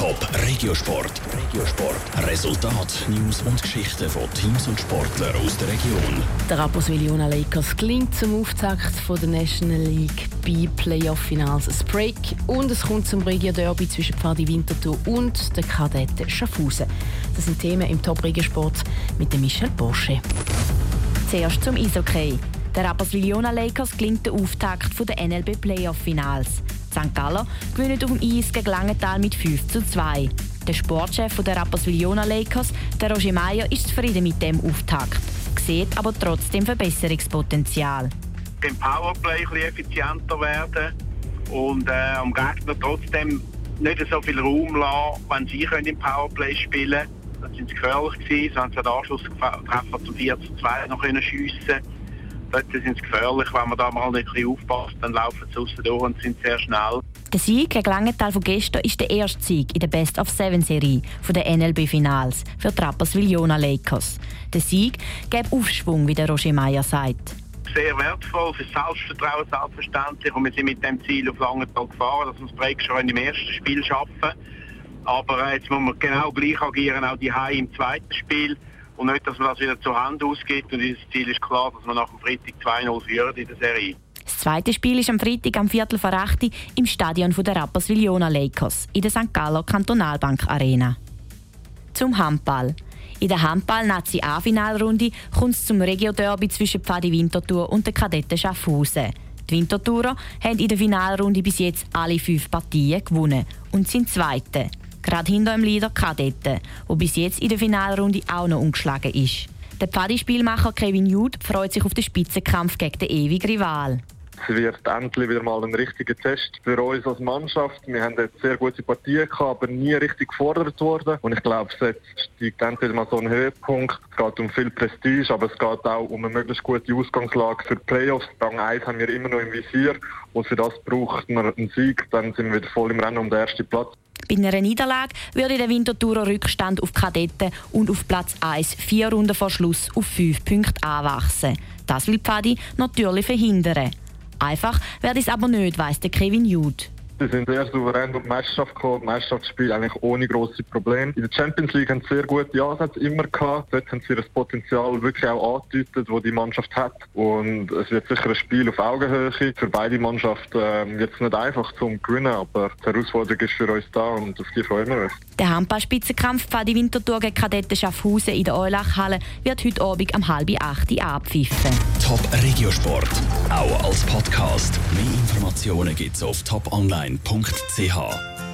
Top Regiosport. Regiosport. Resultat, News und Geschichten von Teams und Sportlern aus der Region. Der Rapperswil Jona Lakers klingt zum Auftakt von der National League bei Playoff-Finals ein Break und es kommt zum Regio-Derby zwischen Pfadi Winterthur und der Kadette Schaffhausen. Das sind Themen im Top Regiosport mit dem Michel Borsche. Zuerst zum Eishockey. Der Rapperswil Jona Lakers klingt der Auftakt der NLB St. Galler gewinnt auf dem Eis gegen Langenthal mit 5 zu 2. Der Sportchef der Rapperswil-Jona Lakers, der Roger Meyer, ist zufrieden mit dem Auftakt, sieht aber trotzdem Verbesserungspotenzial. Im Powerplay ein effizienter werden und äh, am Gegner trotzdem nicht so viel Raum lassen, wenn sie können im Powerplay spielen können. Das sind gefährlich gewesen. Sie haben den Anschlusstreffer zum 4 zu 2 noch schiessen Dort sind sie gefährlich. Wenn man da mal nicht aufpasst, dann laufen sie außen durch und sind sehr schnell. Der Sieg gegen Langenthal von gestern ist der erste Sieg in der Best-of-Seven-Serie der NLB-Finals für Trappers Villona Lakers. Der Sieg gibt Aufschwung, wie der Roger Meyer sagt. Sehr wertvoll für Selbstvertrauen, selbstverständlich. Und wir sind mit dem Ziel auf Langenthal gefahren, dass wir das Break schon im ersten Spiel schaffen. Aber jetzt muss man genau gleich agieren, auch die High im zweiten Spiel und nicht, dass man das wieder zur Hand ausgibt. Und unser Ziel ist klar, dass wir nach dem Freitag 2-0 führen in der Serie. Das zweite Spiel ist am Freitag am Viertel vor 8 im Stadion der Rapperswil-Jona Lakers in der St. Galler Kantonalbank Arena. Zum Handball. In der Handball-Nazi-A-Finalrunde kommt es zum Regio-Derby zwischen Pfadi Winterthur und den Kadetten Schaffhausen. Die Winterthurer haben in der Finalrunde bis jetzt alle fünf Partien gewonnen und sind Zweite gerade hinter dem Leader Kadetten, der bis jetzt in der Finalrunde auch noch umgeschlagen ist. Der Pfadi-Spielmacher Kevin Jude freut sich auf den Spitzenkampf gegen den ewigen Rival. Es wird endlich wieder mal ein richtiger Test für uns als Mannschaft. Wir haben jetzt sehr gute Partien gehabt, aber nie richtig gefordert worden. Und ich glaube, jetzt steigt endlich mal so ein Höhepunkt. Es geht um viel Prestige, aber es geht auch um eine möglichst gute Ausgangslage für die Playoffs. Rang 1 haben wir immer noch im Visier. Und für das braucht man einen Sieg. Dann sind wir wieder voll im Rennen um den ersten Platz. Bei einer Niederlage würde der Winterthurer Rückstand auf Kadetten und auf Platz 1 vier Runden vor Schluss auf 5 Punkte anwachsen. Das will Pfadi natürlich verhindern. Einfach werde es aber nicht, weiss der Kevin Jude. Sie sind sehr souverän durch die Meisterschaft gekommen, Meisterschaftsspiel eigentlich ohne grosse Probleme. In der Champions League haben sie sehr gute Ansätze immer gehabt. Dort haben sie das Potenzial wirklich auch angedeutet, das die Mannschaft hat. Und es wird sicher ein Spiel auf Augenhöhe. Für beide Mannschaften ähm, jetzt nicht einfach zum Gewinnen, aber die Herausforderung ist für uns da und auf die freuen wir uns. Der Handballspitzenkampf Pfadi Winterthur gegen Kadetten Schaffhausen in der Eulachhalle wird heute Abend um halb acht abpfiffen. Top Regiosport, auch als Podcast. Mehr Informationen gibt's auf toponline.ch.